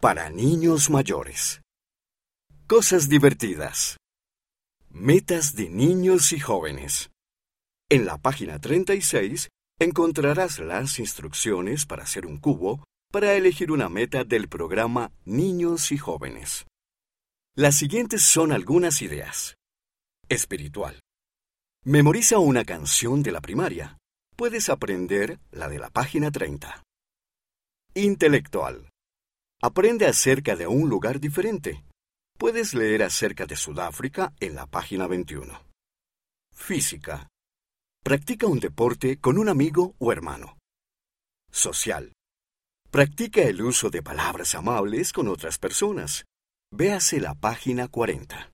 Para niños mayores. Cosas divertidas. Metas de niños y jóvenes. En la página 36 encontrarás las instrucciones para hacer un cubo para elegir una meta del programa Niños y Jóvenes. Las siguientes son algunas ideas. Espiritual. Memoriza una canción de la primaria. Puedes aprender la de la página 30. Intelectual. Aprende acerca de un lugar diferente. Puedes leer acerca de Sudáfrica en la página 21. Física. Practica un deporte con un amigo o hermano. Social. Practica el uso de palabras amables con otras personas. Véase la página 40.